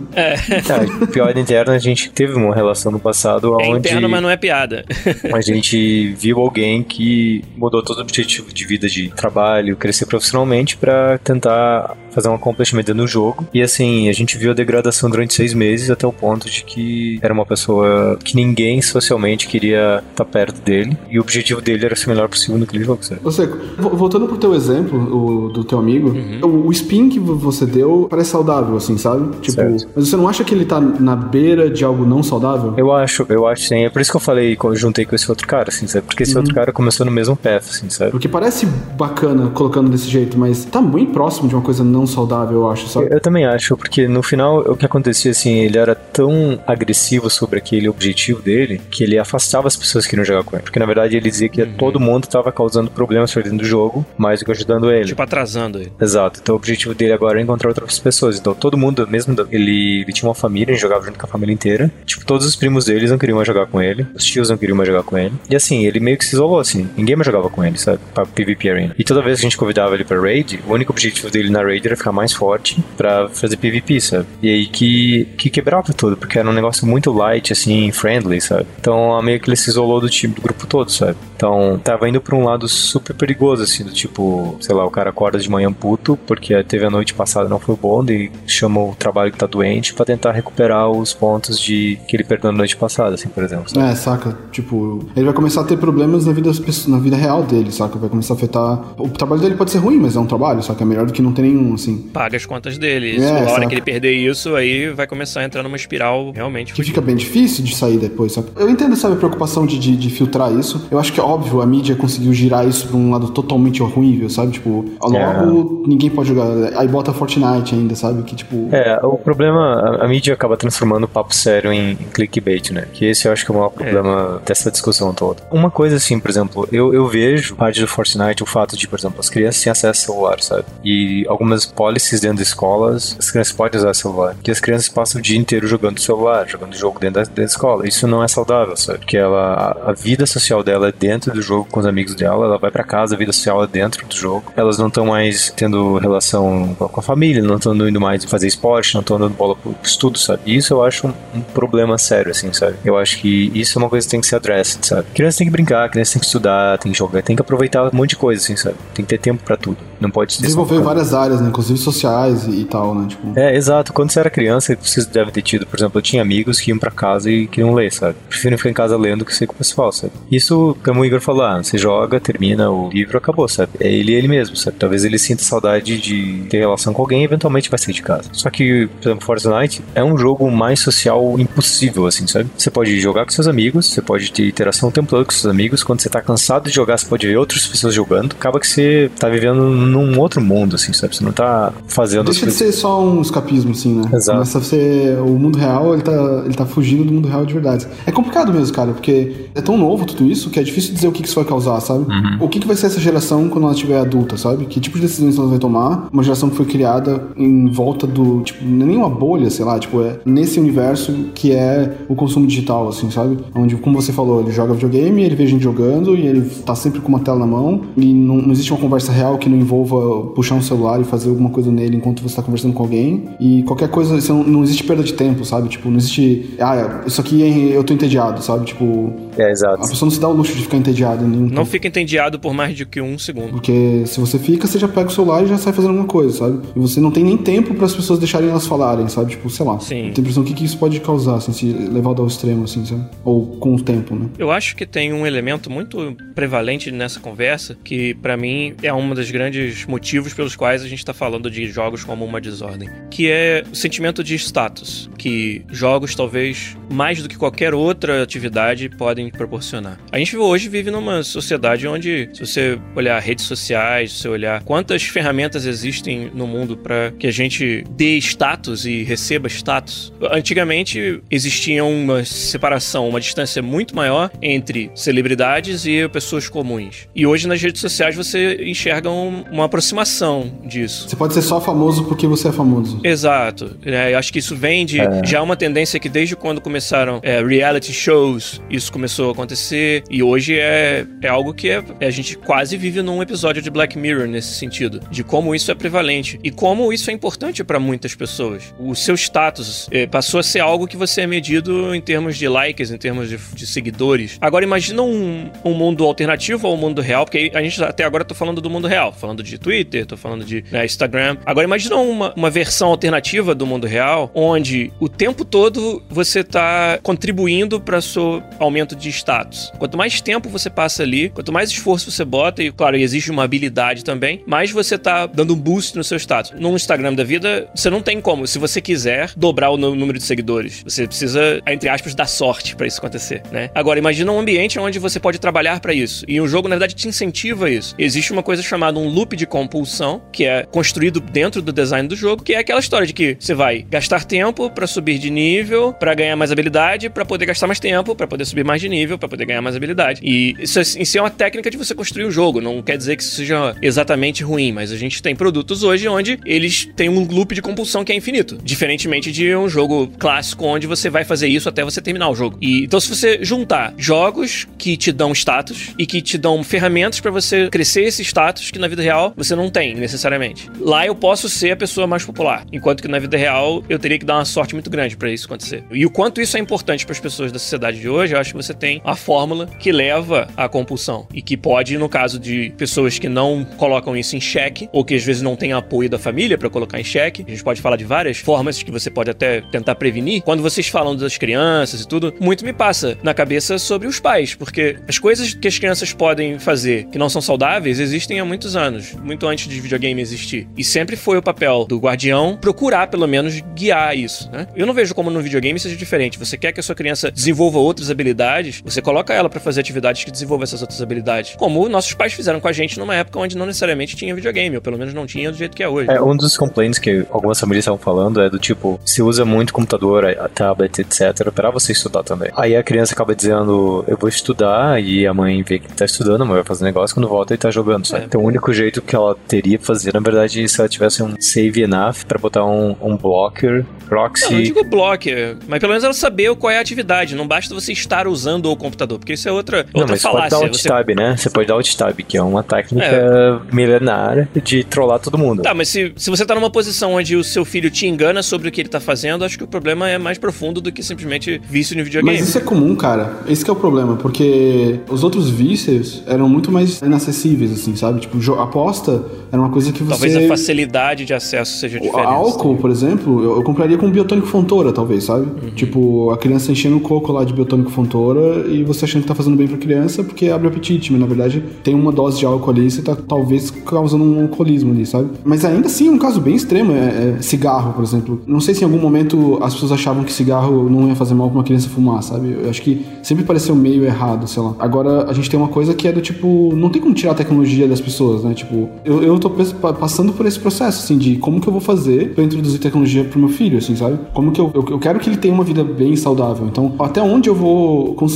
tá, pior interna, a gente teve uma relação no passado É onde interno, mas não é piada. a gente viu alguém que mudou todo o objetivo de vida de trabalho, crescer profissionalmente pra tentar fazer um accomplishment dentro do jogo. E assim, a gente viu a degradação durante seis meses até o ponto de que era uma pessoa que ninguém socialmente queria estar perto dele. E o objetivo dele era ser o melhor possível naquele jogo, sabe? Você, vo- voltando pro teu exemplo, o, do teu amigo, Uhum. o, o spin que vo- você deu parece saudável, assim, sabe? Tipo, Certo. mas você não acha que ele tá na beira de algo não saudável? Eu acho, eu acho sim. É por isso que eu falei, que eu juntei com esse outro cara, assim, sabe? Porque esse outro cara começou no mesmo path, assim, sabe? Porque parece bacana colocando desse jeito, mas tá muito próximo de uma coisa não saudável, eu acho, sabe? Eu também acho, porque no final o que acontecia assim, ele era tão agressivo sobre aquele objetivo dele que ele afastava as pessoas que queriam jogar com ele. Porque na verdade ele dizia que todo mundo estava causando problemas dentro do jogo, mais do que ajudando ele. tipo, atrasando ele. Exato. Então o objetivo dele agora é encontrar outras pessoas. Então todo mundo, mesmo ele, ele tinha uma família, ele jogava junto com a família inteira. Tipo, todos os primos deles não queriam mais jogar com ele, os tios não queriam mais jogar com ele. E assim, ele meio que se isolou, assim. Ninguém mais jogava com ele, sabe? Pra PvP Arena. E toda vez que a gente convidava ele pra raid, o único objetivo dele na raid era ficar mais forte pra fazer PvP, sabe? E aí que, que quebrava tudo, porque era um negócio muito light, assim, friendly, sabe? Então meio que ele se isolou do time, do grupo todo, sabe? Então, tava indo pra um lado super perigoso, assim, do tipo, sei lá, o cara acorda de manhã puto porque teve a noite passada não foi bom e chama o trabalho que tá doente para tentar recuperar os pontos de que ele perdeu na noite passada, assim, por exemplo. Sabe? É, saca? Tipo, ele vai começar a ter problemas na vida, na vida real dele, saca? Vai começar a afetar. O trabalho dele pode ser ruim, mas é um trabalho, só que é melhor do que não ter nenhum, assim. Paga as contas dele. É, a hora que ele perder isso, aí vai começar a entrar numa espiral realmente. Que fica bem difícil de sair depois, sabe? Eu entendo, sabe, a preocupação de, de, de filtrar isso. Eu acho que é óbvio, a mídia conseguiu girar isso pra um lado totalmente horrível, sabe? Tipo, logo é. ninguém pode jogar. Aí bota Fortnite ainda, sabe? Que tipo. É, o problema, a, a mídia acaba transformando o papo sério em, em, clickbait, né? Que esse eu acho que é o maior é. problema é. dessa discussão toda. Uma coisa assim, por exemplo, eu, eu vejo parte do Fortnite o fato de, por exemplo, as crianças têm acesso ao celular, sabe? E algumas policies dentro das escolas, as crianças podem usar celular. Que as crianças passam o dia inteiro jogando celular, jogando jogo dentro da, dentro da escola. Isso não é saudável, sabe? Porque ela, a, a vida social dela é dentro do jogo com os amigos dela, ela vai para casa, a vida social é dentro do jogo. Elas não estão mais tendo relação com a família, não estão indo mais fazer esporte, não estão dando bola pro estudo, sabe? E isso eu acho um, um, problema sério, assim, sabe? Eu acho que isso é uma coisa que tem que ser addressed, sabe? Criança tem que brincar, criança tem que estudar, tem que jogar, tem que aproveitar um monte de coisa, assim, sabe? Tem que ter tempo para tudo. Não pode Desenvolver várias áreas, né? Inclusive sociais e, e, tal, né? Tipo... É, exato. Quando você era criança, você deve ter tido, por exemplo, eu tinha amigos que iam para casa e queriam ler, sabe? Preferem ficar em casa lendo que ser com o pessoal, sabe? Isso, como o Igor falou, ah, você joga, termina o livro, acabou, sabe? É ele ele mesmo, sabe? Talvez ele sinta saudade de ter relação com alguém e eventualmente vai sair de casa. Só que, por exemplo, Fortnite é um jogo mais social impossível, assim, sabe? Você pode jogar com seus amigos, você pode ter interação o tempo todo com seus amigos. Quando você tá cansado de jogar, você pode ver outras pessoas jogando. Acaba que você tá vivendo num outro mundo, assim, sabe? Você não tá fazendo. Deixa de ser só um escapismo, assim, né? Exato. Começa a ser. O mundo real, ele tá, ele tá fugindo do mundo real de verdade. É complicado mesmo, cara, porque é tão novo tudo isso que é difícil dizer o que isso vai causar, sabe? Uhum. O que, que vai ser essa geração quando ela estiver adulta, sabe? Que tipo de decisões ela vai tomar? Uma geração que foi criada em volta do. Tipo, nem uma bolha, sei lá, tipo, é nesse universo que é o consumo digital, assim, sabe? Onde, como você falou, ele joga videogame, ele vê gente jogando e ele tá sempre com uma tela na mão e não, não existe uma conversa real que não envolva puxar um celular e fazer alguma coisa nele enquanto você tá conversando com alguém. E qualquer coisa, não, não existe perda de tempo, sabe? Tipo, não existe. Ah, isso aqui é, eu tô entediado, sabe? Tipo. É, exato. A pessoa não se dá o luxo de ficar entediado. Nenhum não tempo. fica entediado por mais de que um segundo. Porque se você fica, você já pega o celular e já sai fazendo alguma coisa, sabe? E você não tem nem tempo para as pessoas deixarem elas falarem, sabe? Tipo, sei lá. Sim. Tem impressão o que, que isso pode causar, assim, se levado ao extremo, assim, sabe? Ou com o tempo, né? Eu acho que tem um elemento muito prevalente nessa conversa que, para mim, é um dos grandes motivos pelos quais a gente tá falando de jogos como uma desordem, que é o sentimento de status, que jogos, talvez, mais do que qualquer outra atividade, podem proporcionar. A gente hoje vive numa sociedade onde, se você olhar redes sociais, se você olhar quantas ferramentas existem no mundo para que a gente dê status e receba status. Antigamente existia uma separação, uma distância muito maior entre celebridades e pessoas comuns. E hoje nas redes sociais você enxerga uma aproximação disso. Você pode ser só famoso porque você é famoso. Exato. É, acho que isso vem de é. já uma tendência que desde quando começaram é, reality shows, isso começou a acontecer. E hoje é, é algo que é, a gente quase vive num episódio de Black Mirror nesse sentido. De como isso é prevalente. E como isso é importante para muitas pessoas. O seu status é, passou a ser algo que você é medido em termos de likes, em termos de, de seguidores. Agora imagina um, um mundo alternativo ao mundo real, porque a gente até agora tô falando do mundo real, falando de Twitter, tô falando de né, Instagram. Agora imagina uma, uma versão alternativa do mundo real, onde o tempo todo você tá contribuindo para seu aumento de status. Quanto mais tempo você passa ali, quanto mais esforço você bota, e claro, exige uma habilidade também, mais você tá dando um boost no seu status. No Instagram da vida, você não tem como. Se você quiser dobrar o número de seguidores, você precisa, entre aspas, dar sorte para isso acontecer, né? Agora, imagina um ambiente onde você pode trabalhar para isso. E o jogo, na verdade, te incentiva isso. Existe uma coisa chamada um loop de compulsão, que é construído dentro do design do jogo, que é aquela história de que você vai gastar tempo para subir de nível, para ganhar mais habilidade, para poder gastar mais tempo, para poder subir mais de nível, para poder ganhar mais habilidade. E isso, isso é uma técnica de você construir o um jogo. Não quer dizer que isso seja exatamente ruim, mas a gente tem produtos hoje onde eles têm um loop de compulsão que é infinito. Diferentemente de um jogo clássico onde você vai fazer isso até você terminar o jogo. E então, se você juntar jogos que te dão status e que te dão ferramentas para você crescer esse status que na vida real você não tem necessariamente. Lá eu posso ser a pessoa mais popular, enquanto que na vida real eu teria que dar uma sorte muito grande para isso acontecer. E o quanto isso é importante para as pessoas da sociedade de hoje, eu acho que você tem a fórmula que leva à compulsão e que pode, no caso de pessoas que não colocam isso em xeque ou que às vezes não têm apoio da família para colocar em xeque, a gente pode falar de várias formas que você pode até tentar prevenir. Quando vocês falam das crianças e tudo, muito me passa na cabeça sobre os pais, porque as coisas que as crianças podem fazer que não são saudáveis existem há muitos anos, muito antes de videogame existir. E sempre foi o papel do guardião procurar, pelo menos, guiar isso, né? Eu não vejo como no videogame seja diferente. Você quer que a sua criança desenvolva outras habilidades, você coloca ela para fazer atividades que desenvolvam essas outras habilidades. Como nossos pais fizeram com a gente numa época onde não necessariamente tinha videogame, ou pelo menos não tinha do jeito que é hoje. É, um dos complaints que algumas famílias estavam falando é do tipo, se usa muito computador, a tablet, etc, para você estudar também. Aí a criança acaba dizendo, eu vou estudar, e a mãe vê que tá estudando, a mãe vai fazer negócio, quando volta ele tá jogando, sabe? É. Então o único jeito que ela teria fazer, na verdade, se ela tivesse um save enough para botar um, um blocker, proxy... Não, não digo blocker, mas pelo menos ela saber qual é a atividade, não basta você estar usando o computador, porque isso é outra, não, outra mas falácia. Pode dar alt você... tab, né? Você pode dar alt tab, que é uma técnica é. milenar de trollar todo mundo. Tá, mas se, se você tá numa posição onde o seu filho te engana sobre o que ele tá fazendo, acho que o problema é mais profundo do que simplesmente vício no videogame. Mas isso é comum, cara. Esse é o problema, porque os outros vícios eram muito mais inacessíveis, assim, sabe? Tipo, aposta era uma coisa que você... Talvez a facilidade de acesso seja diferente. O álcool, por exemplo, eu, eu compraria com biotônico fontora, talvez, sabe? Uhum. Tipo, a criança enchendo o coco lá de biotônico fontora e você achando que tá fazendo bem pra criança porque abre apetite, mas na verdade tem uma dose de álcool ali e você tá talvez causando um alcoolismo ali, sabe? Mas ainda assim, um caso bem extremo é, é cigarro, por exemplo. Não sei se em algum momento as pessoas achavam que cigarro não ia fazer mal pra uma criança fumar, sabe? Eu acho que sempre pareceu meio errado, sei lá. Agora a gente tem uma coisa que é do tipo, não tem como tirar a tecnologia das pessoas, né? Tipo, eu, eu tô passando por esse processo, assim, de como que eu vou fazer pra introduzir tecnologia pro meu filho, assim, sabe? Como que eu, eu, eu quero que ele tenha uma vida bem saudável. Então, até onde eu vou conseguir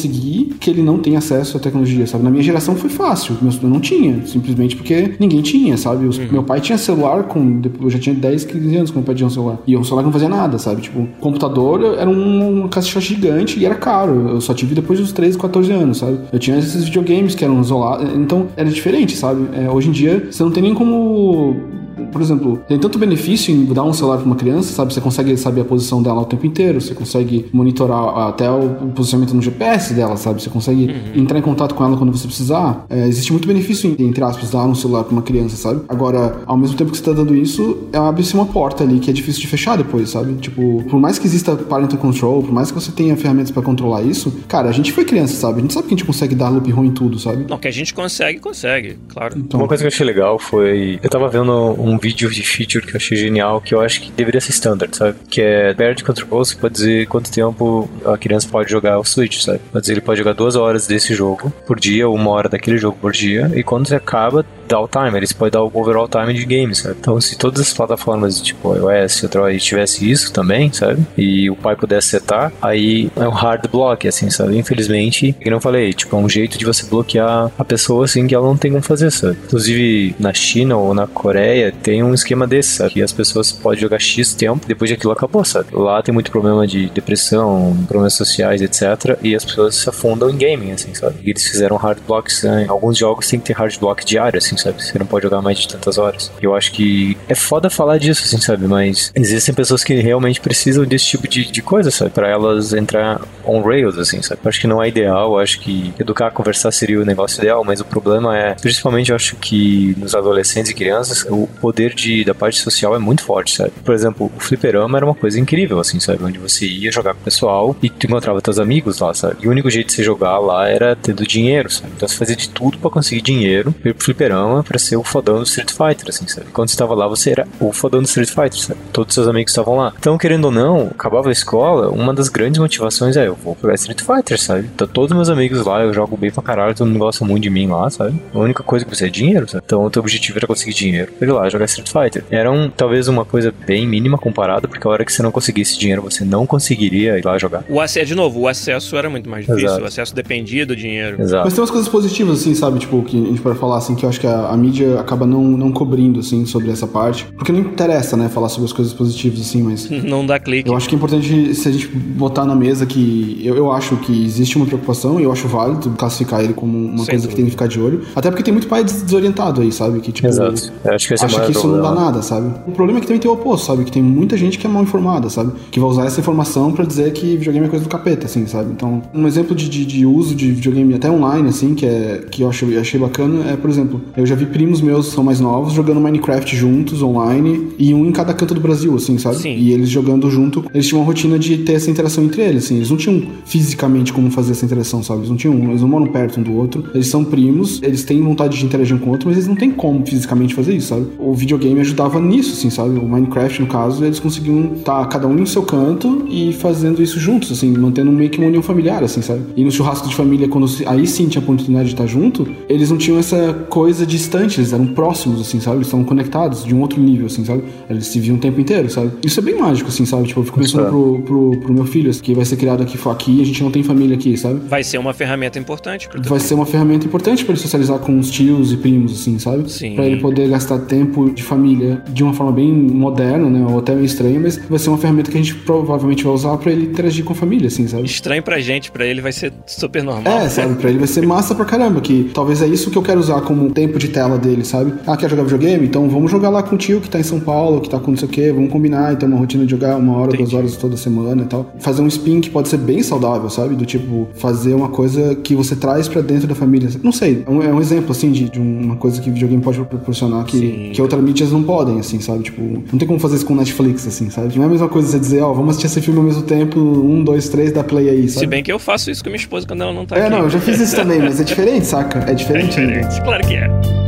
que ele não tenha acesso à tecnologia, sabe? Na minha geração foi fácil, eu não tinha, simplesmente porque ninguém tinha, sabe? Os, uhum. Meu pai tinha celular com. Eu já tinha 10, 15 anos quando meu pai tinha um celular. E o celular não fazia nada, sabe? Tipo, computador era um, uma caixa gigante e era caro. Eu só tive depois dos 13, 14 anos, sabe? Eu tinha esses videogames que eram isolados. Então, era diferente, sabe? É, hoje em dia, você não tem nem como por exemplo, tem tanto benefício em dar um celular para uma criança, sabe? Você consegue saber a posição dela o tempo inteiro, você consegue monitorar até o posicionamento no GPS dela, sabe? Você consegue uhum. entrar em contato com ela quando você precisar. É, existe muito benefício, entre aspas, dar um celular para uma criança, sabe? Agora, ao mesmo tempo que você está dando isso, abre-se uma porta ali que é difícil de fechar depois, sabe? Tipo, por mais que exista parental control, por mais que você tenha ferramentas para controlar isso, cara, a gente foi criança, sabe? A gente sabe que a gente consegue dar loophole em tudo, sabe? Não, que a gente consegue, consegue, claro. Então, uma coisa que eu achei legal foi. Eu tava vendo um vídeo de feature que eu achei genial, que eu acho que deveria ser standard, sabe? Que é Parent Control, você pode dizer quanto tempo a criança pode jogar o Switch, sabe? Pode dizer, ele pode jogar duas horas desse jogo por dia, uma hora daquele jogo por dia, e quando você acaba, dá o timer, eles podem dar o overall time de games, sabe? Então, se todas as plataformas, tipo iOS, Android, tivesse isso também, sabe? E o pai pudesse setar, aí é um hard block, assim, sabe? Infelizmente, como eu falei, tipo, é um jeito de você bloquear a pessoa, assim, que ela não tem como fazer, sabe? Inclusive, na China ou na Coreia, tem um esquema desse, sabe? Que as pessoas podem jogar X tempo, depois de aquilo acabou, sabe? Lá tem muito problema de depressão, problemas sociais, etc. E as pessoas se afundam em gaming, assim, sabe? E eles fizeram hard blocks, né? Alguns jogos tem que ter hard block diário, assim, sabe? Você não pode jogar mais de tantas horas. Eu acho que é foda falar disso, assim, sabe? Mas existem pessoas que realmente precisam desse tipo de, de coisa, sabe? Pra elas entrar on rails, assim, sabe? Eu acho que não é ideal, acho que educar, conversar seria o negócio ideal, mas o problema é, principalmente eu acho que nos adolescentes e crianças, o poder de, da parte social é muito forte, sabe? Por exemplo, o fliperama era uma coisa incrível, assim, sabe? Onde você ia jogar com o pessoal e tu encontrava teus amigos lá, sabe? E o único jeito de você jogar lá era tendo dinheiro, sabe? Então você fazia de tudo para conseguir dinheiro, ir pro fliperama pra ser o fodão do Street Fighter, assim, sabe? Quando você tava lá, você era o fodão do Street Fighter, sabe? Todos os seus amigos estavam lá. Então, querendo ou não, acabava a escola, uma das grandes motivações é eu vou jogar Street Fighter, sabe? Então, todos meus amigos lá, eu jogo bem pra caralho, todo mundo gosta muito de mim lá, sabe? A única coisa que você é dinheiro, sabe? Então, o teu objetivo era conseguir dinheiro ir lá jogar Street Fighter. Era um, talvez uma coisa bem mínima comparada, porque a hora que você não conseguisse dinheiro, você não conseguiria ir lá jogar. O acesso, de novo, o acesso era muito mais difícil, Exato. o acesso dependia do dinheiro. Exato. Mas tem umas coisas positivas, assim, sabe? Tipo, que a gente pode falar, assim, que eu acho que a, a mídia acaba não, não cobrindo, assim, sobre essa parte. Porque não interessa, né, falar sobre as coisas positivas, assim, mas. Não dá clique. Eu acho que é importante se a gente botar na mesa que eu, eu acho que existe uma preocupação e eu acho válido classificar ele como uma Sem coisa dúvida. que tem que ficar de olho. Até porque tem muito pai desorientado aí, sabe? Que, tipo, Exato. Eu acho que esse é acha que isso não dá nada, sabe? O problema é que também tem o oposto, sabe? Que tem muita gente que é mal informada, sabe? Que vai usar essa informação para dizer que videogame é coisa do capeta, assim, sabe? Então, um exemplo de, de, de uso de videogame até online, assim, que, é, que eu achei, achei bacana, é, por exemplo, eu já vi primos meus que são mais novos jogando Minecraft juntos, online, e um em cada canto do Brasil, assim, sabe? Sim. E eles jogando junto, eles tinham uma rotina de ter essa interação entre eles, assim. Eles não tinham fisicamente como fazer essa interação, sabe? Eles não tinham, eles não moram perto um do outro. Eles são primos, eles têm vontade de interagir um com o outro, mas eles não têm como fisicamente fazer isso, sabe? O videogame ajudava nisso, assim, sabe? O Minecraft, no caso, eles conseguiam estar cada um no seu canto e fazendo isso juntos, assim, mantendo meio que uma união familiar, assim, sabe? E no churrasco de família, quando aí sim tinha a oportunidade de estar junto, eles não tinham essa coisa distante, eles eram próximos, assim, sabe? Eles estavam conectados de um outro nível, assim, sabe? Eles se viam o tempo inteiro, sabe? Isso é bem mágico, assim, sabe? Tipo, eu fico pensando pro, pro, pro meu filho, que vai ser criado aqui, aqui, a gente não tem família aqui, sabe? Vai ser uma ferramenta importante Vai ser uma ferramenta importante para ele socializar com os tios e primos, assim, sabe? Sim. Pra ele poder gastar tempo de família de uma forma bem moderna, né? Ou até meio estranha, mas vai ser uma ferramenta que a gente provavelmente vai usar para ele interagir com a família, assim, sabe? Estranho pra gente, pra ele vai ser super normal. É, sabe? Pra ele vai ser massa pra caramba, que talvez é isso que eu quero usar como tempo de tela dele, sabe? Ah, quer jogar videogame? Então vamos jogar lá com o tio que tá em São Paulo, que tá com não sei o quê, vamos combinar e ter uma rotina de jogar uma hora, duas Entendi. horas toda semana e tal. Fazer um spin que pode ser bem saudável, sabe? Do tipo, fazer uma coisa que você traz pra dentro da família. Não sei, é um, é um exemplo, assim, de, de uma coisa que videogame pode proporcionar que, Sim. que outras mídias não podem, assim, sabe? Tipo, não tem como fazer isso com Netflix, assim, sabe? Não é a mesma coisa você dizer, ó, vamos assistir esse filme ao mesmo tempo, um, dois, três, dá play aí, sabe? Se bem que eu faço isso com minha esposa quando ela não tá É, aqui. não, eu já fiz isso também, mas é diferente, saca? É É diferente. ainda. diferente, claro que é.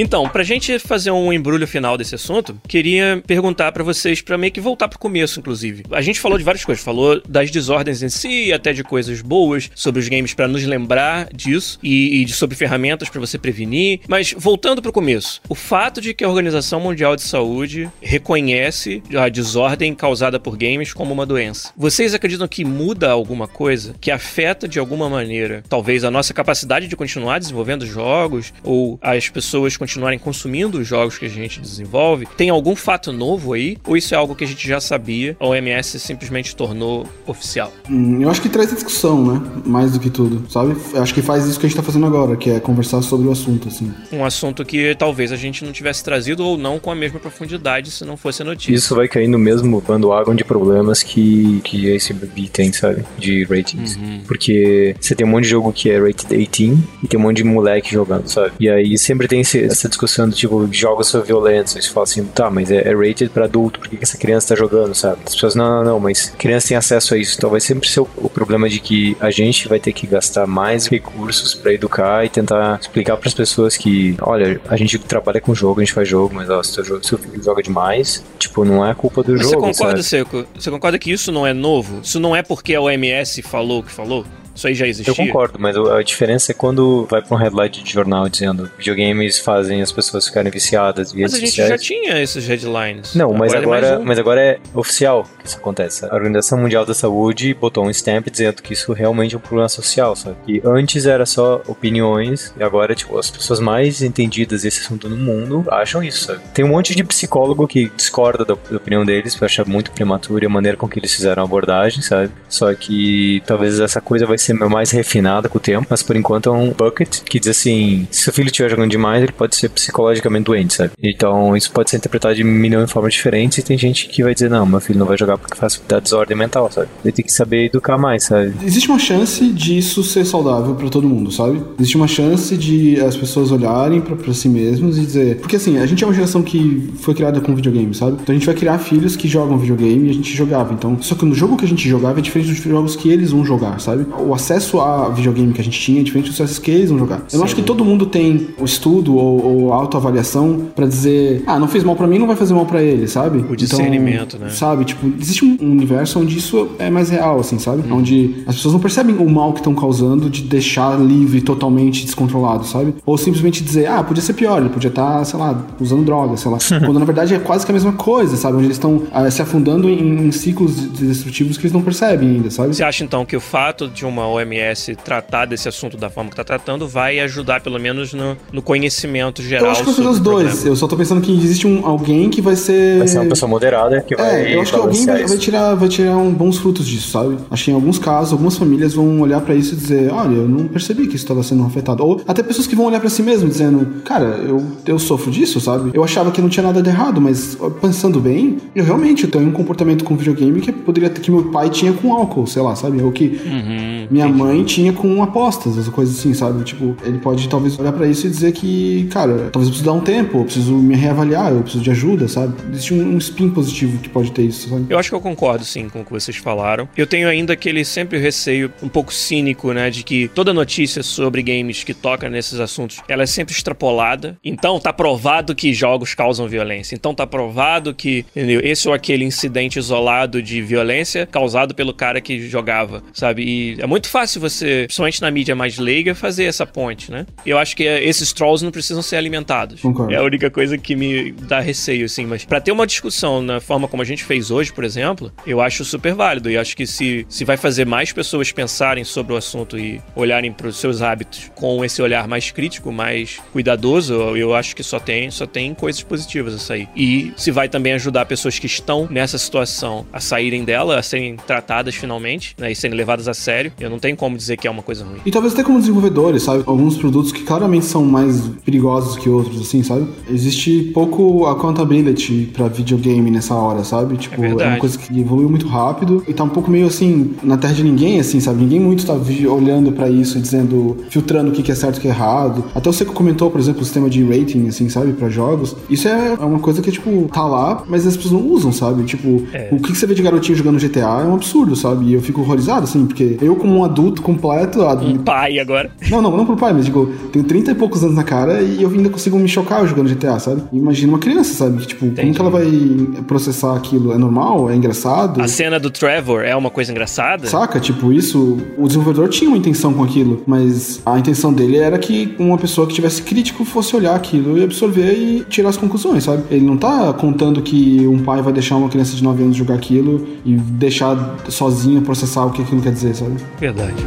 Então, pra gente fazer um embrulho final desse assunto, queria perguntar pra vocês, pra meio que voltar pro começo, inclusive. A gente falou de várias coisas, falou das desordens em si, até de coisas boas sobre os games pra nos lembrar disso e, e sobre ferramentas pra você prevenir. Mas voltando pro começo, o fato de que a Organização Mundial de Saúde reconhece a desordem causada por games como uma doença. Vocês acreditam que muda alguma coisa que afeta de alguma maneira, talvez a nossa capacidade de continuar desenvolvendo jogos ou as pessoas continuarem consumindo os jogos que a gente desenvolve? Tem algum fato novo aí? Ou isso é algo que a gente já sabia? A OMS simplesmente tornou oficial? Hum, eu acho que traz a discussão, né? Mais do que tudo, sabe? Eu acho que faz isso que a gente tá fazendo agora, que é conversar sobre o assunto, assim. Um assunto que talvez a gente não tivesse trazido ou não com a mesma profundidade se não fosse a notícia. Isso vai cair no mesmo bandwagon de problemas que, que esse BB tem, sabe? De ratings. Uhum. Porque você tem um monte de jogo que é rated 18 e tem um monte de moleque jogando, sabe? E aí sempre tem esse- essa discussão do tipo, jogos são violentos. Aí você fala assim, tá, mas é, é rated pra adulto, por que, que essa criança tá jogando, sabe? As pessoas, não, não, não, mas criança tem acesso a isso. Então vai sempre ser o, o problema de que a gente vai ter que gastar mais recursos pra educar e tentar explicar pras pessoas que, olha, a gente trabalha com jogo, a gente faz jogo, mas ó, se seu, jogo, seu filho joga demais, tipo, não é culpa do Mas você jogo, concorda, sabe? Seco? Você concorda que isso não é novo? Isso não é porque a OMS falou o que falou? Isso aí já existia? Eu concordo, mas a diferença é quando vai pra um headline de jornal dizendo videogames fazem as pessoas ficarem viciadas Mas a gente sociais. já tinha esses headlines. Não, mas é agora, um. mas agora é oficial que isso acontece. A Organização Mundial da Saúde botou um stamp dizendo que isso realmente é um problema social, sabe? E antes era só opiniões, e agora, tipo, as pessoas mais entendidas desse assunto no mundo acham isso, sabe? Tem um monte de psicólogo que discorda da, da opinião deles, que acha muito prematura a maneira com que eles fizeram a abordagem, sabe? Só que talvez essa coisa vai ser mais refinada com o tempo, mas por enquanto é um bucket que diz assim: se seu filho estiver jogando demais, ele pode ser psicologicamente doente, sabe? Então isso pode ser interpretado de milhão de formas diferentes e tem gente que vai dizer: não, meu filho não vai jogar porque faz da desordem mental, sabe? Ele tem que saber educar mais, sabe? Existe uma chance disso ser saudável pra todo mundo, sabe? Existe uma chance de as pessoas olharem pra si mesmos e dizer. Porque assim, a gente é uma geração que foi criada com videogame, sabe? Então a gente vai criar filhos que jogam videogame e a gente jogava. Então, só que no jogo que a gente jogava é diferente dos jogos que eles vão jogar, sabe? O acesso a videogame que a gente tinha é diferente dos acessos que eles vão jogar. Eu não acho que todo mundo tem o estudo ou, ou autoavaliação pra dizer, ah, não fez mal pra mim, não vai fazer mal pra ele, sabe? O discernimento, né? Sabe? Tipo, existe um universo onde isso é mais real, assim, sabe? Onde as pessoas não percebem o mal que estão causando de deixar livre totalmente descontrolado, sabe? Ou simplesmente dizer, ah, podia ser pior, ele podia estar, sei lá, usando droga, sei lá. Quando na verdade é quase que a mesma coisa, sabe? Onde eles estão ah, se afundando em, em ciclos de- destrutivos que eles não percebem ainda, sabe? Você acha então que o fato de uma como a OMS tratar desse assunto da forma que tá tratando, vai ajudar pelo menos no, no conhecimento geral. Eu acho que vai fazer os dois. Eu só tô pensando que existe um, alguém que vai ser. Vai ser uma pessoa moderada que vai. É, eu acho que alguém vai, vai, tirar, vai tirar um bons frutos disso, sabe? Acho que em alguns casos, algumas famílias vão olhar para isso e dizer: olha, eu não percebi que isso estava sendo afetado. Ou até pessoas que vão olhar para si mesmo dizendo: cara, eu, eu sofro disso, sabe? Eu achava que não tinha nada de errado, mas pensando bem, eu realmente tenho um comportamento com videogame que poderia ter que meu pai tinha com álcool, sei lá, sabe? Ou que uhum, minha entendi. mãe tinha com apostas, essa coisa assim, sabe? Tipo, ele pode talvez olhar para isso e dizer que, cara, talvez eu preciso dar um tempo, eu preciso me reavaliar, eu preciso de ajuda, sabe? Existe um, um spin positivo que pode ter isso, sabe? Eu acho que eu concordo, sim, com o que vocês falaram. Eu tenho ainda aquele sempre receio um pouco cínico, né, de que toda notícia sobre games que toca nesses assuntos, ela é sempre extrapolada. Então, tá provado que jogos causam violência. Então, tá provado que entendeu? esse ou aquele incidente isolado de violência causado pelo cara que jogava, sabe? E é muito fácil você, principalmente na mídia mais leiga, fazer essa ponte, né? Eu acho que esses trolls não precisam ser alimentados. Concordo. É a única coisa que me dá receio, assim. Mas para ter uma discussão na forma como a gente fez hoje, por exemplo, eu acho super válido. E acho que se, se vai fazer mais pessoas pensarem sobre o assunto e olharem para os seus hábitos com esse olhar mais crítico, mais cuidadoso, eu acho que só tem, só tem coisas positivas a sair. E se vai também ajudar pessoas que estão nessa situação a saírem dela, a serem tratadas finalmente, né, e serem levadas a sério, eu não tenho como dizer que é uma coisa ruim. E talvez até como desenvolvedores, sabe? Alguns produtos que claramente são mais perigosos que outros, assim, sabe? Existe pouco accountability para videogame nessa hora, sabe? Tipo, é, é, uma coisa que evoluiu muito rápido e tá um pouco meio assim, na terra de ninguém, assim, sabe? Ninguém muito tá olhando para isso e dizendo, filtrando o que é certo e o que é errado. Até você comentou, por exemplo, o sistema de rating, assim, sabe? para jogos. Isso é uma coisa que, tipo, tá lá, mas as pessoas não usam, sabe? Tipo, é. o que você vê de garotinho jogando GTA é um absurdo, sabe? E eu fico horrorizado, assim, porque eu, como um adulto completo. Um pai agora. Não, não, não pro pai, mas digo, tenho 30 e poucos anos na cara e eu ainda consigo me chocar jogando GTA, sabe? Imagina uma criança, sabe? Tipo, Entendi. como que ela vai processar aquilo? É normal? É engraçado? A cena do Trevor é uma coisa engraçada? Saca? Tipo, isso. O desenvolvedor tinha uma intenção com aquilo, mas a intenção dele era que uma pessoa que tivesse crítico fosse olhar aquilo e absorver e tirar as conclusões, sabe? Ele não tá contando que um pai vai deixar uma criança de 9 anos jogar aquilo e deixar sozinho processar o que aquilo quer dizer, sabe? Verdade.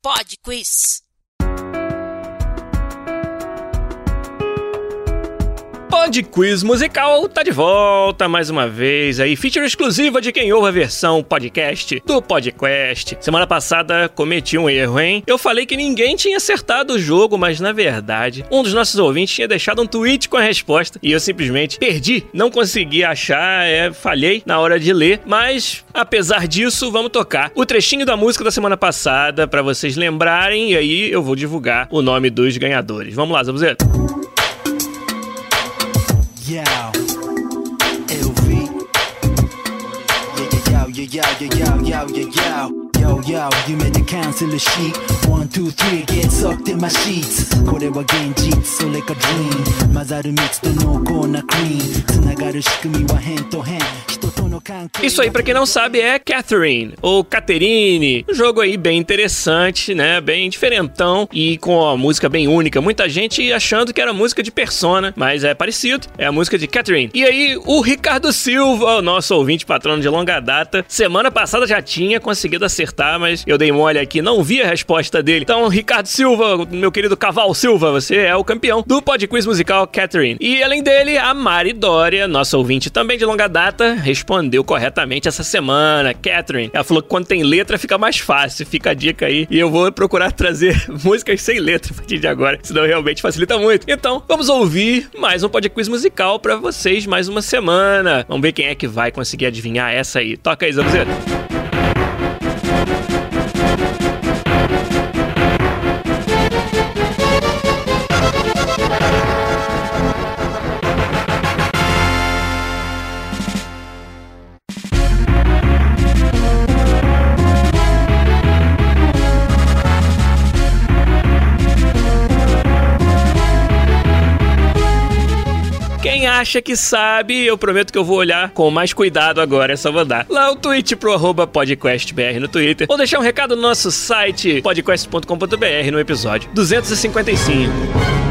Pod Quiz. Pod Quiz Musical tá de volta mais uma vez aí, feature exclusiva de quem ouve a versão podcast do Podcast. Semana passada cometi um erro, hein? Eu falei que ninguém tinha acertado o jogo, mas na verdade, um dos nossos ouvintes tinha deixado um tweet com a resposta e eu simplesmente perdi, não consegui achar, é, falhei na hora de ler, mas apesar disso, vamos tocar o trechinho da música da semana passada para vocês lembrarem e aí eu vou divulgar o nome dos ganhadores. Vamos lá, Zabuzeto. yo, LV. Yo, yo, yeah, yo, yeah, yo, yeah, yo, yeah. yo, you made the council a sheet. One, two, three, get sucked in my sheets. これは現実、それか dream。混ざる蜜と濃厚なクリーム。つながる仕組みは変と変。人との関係。Isso aí, pra quem não sabe, é Catherine, ou Catherine. Um jogo aí bem interessante, né? Bem diferentão e com a música bem única. Muita gente achando que era música de Persona, mas é parecido. É a música de Catherine. E aí, o Ricardo Silva, o nosso ouvinte patrono de longa data, semana passada já tinha conseguido acertar, mas eu dei mole aqui, não vi a resposta dele. Então, Ricardo Silva, meu querido Caval Silva, você é o campeão do Pod Quiz Musical Catherine. E além dele, a Mari Dória, nossa ouvinte também de longa data, respondeu corretamente essa semana. Catherine, ela falou que quando tem letra fica mais fácil, fica a dica aí. E eu vou procurar trazer músicas sem letra a partir de agora, senão realmente facilita muito. Então, vamos ouvir mais um Pod Quiz Musical para vocês mais uma semana. Vamos ver quem é que vai conseguir adivinhar essa aí. Toca aí, Zabuzeiro. Acha que sabe, eu prometo que eu vou olhar com mais cuidado agora, é só mandar lá o tweet pro arroba podcastbr no Twitter, ou deixar um recado no nosso site podcast.com.br no episódio 255.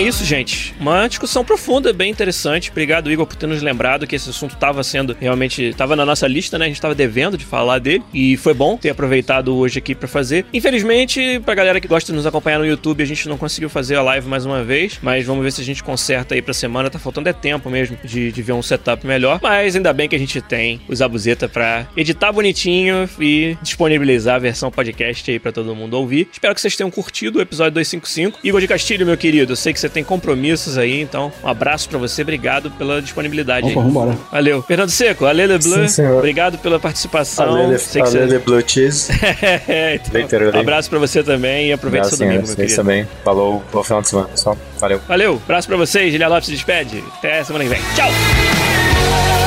É isso, gente. Uma discussão profunda, bem interessante. Obrigado, Igor, por ter nos lembrado que esse assunto estava sendo realmente. estava na nossa lista, né? A gente estava devendo de falar dele. E foi bom ter aproveitado hoje aqui para fazer. Infelizmente, pra galera que gosta de nos acompanhar no YouTube, a gente não conseguiu fazer a live mais uma vez. Mas vamos ver se a gente conserta aí pra semana. Tá faltando é tempo mesmo de, de ver um setup melhor. Mas ainda bem que a gente tem o Zabuzeta pra editar bonitinho e disponibilizar a versão podcast aí para todo mundo ouvir. Espero que vocês tenham curtido o episódio 255. Igor de Castilho, meu querido, eu sei que você tem compromissos aí, então um abraço para você, obrigado pela disponibilidade Opa, aí. vambora. Valeu. Fernando Seco, Sim, senhor. obrigado pela participação. Sei que Alele Blue Cheese. É, então, Literally. abraço para você também e aproveite seu domingo, meu Vocês querido. também. Falou, bom final de semana, pessoal. Valeu. Valeu, abraço pra vocês, Julia Lopes se despede. Até semana que vem. Tchau!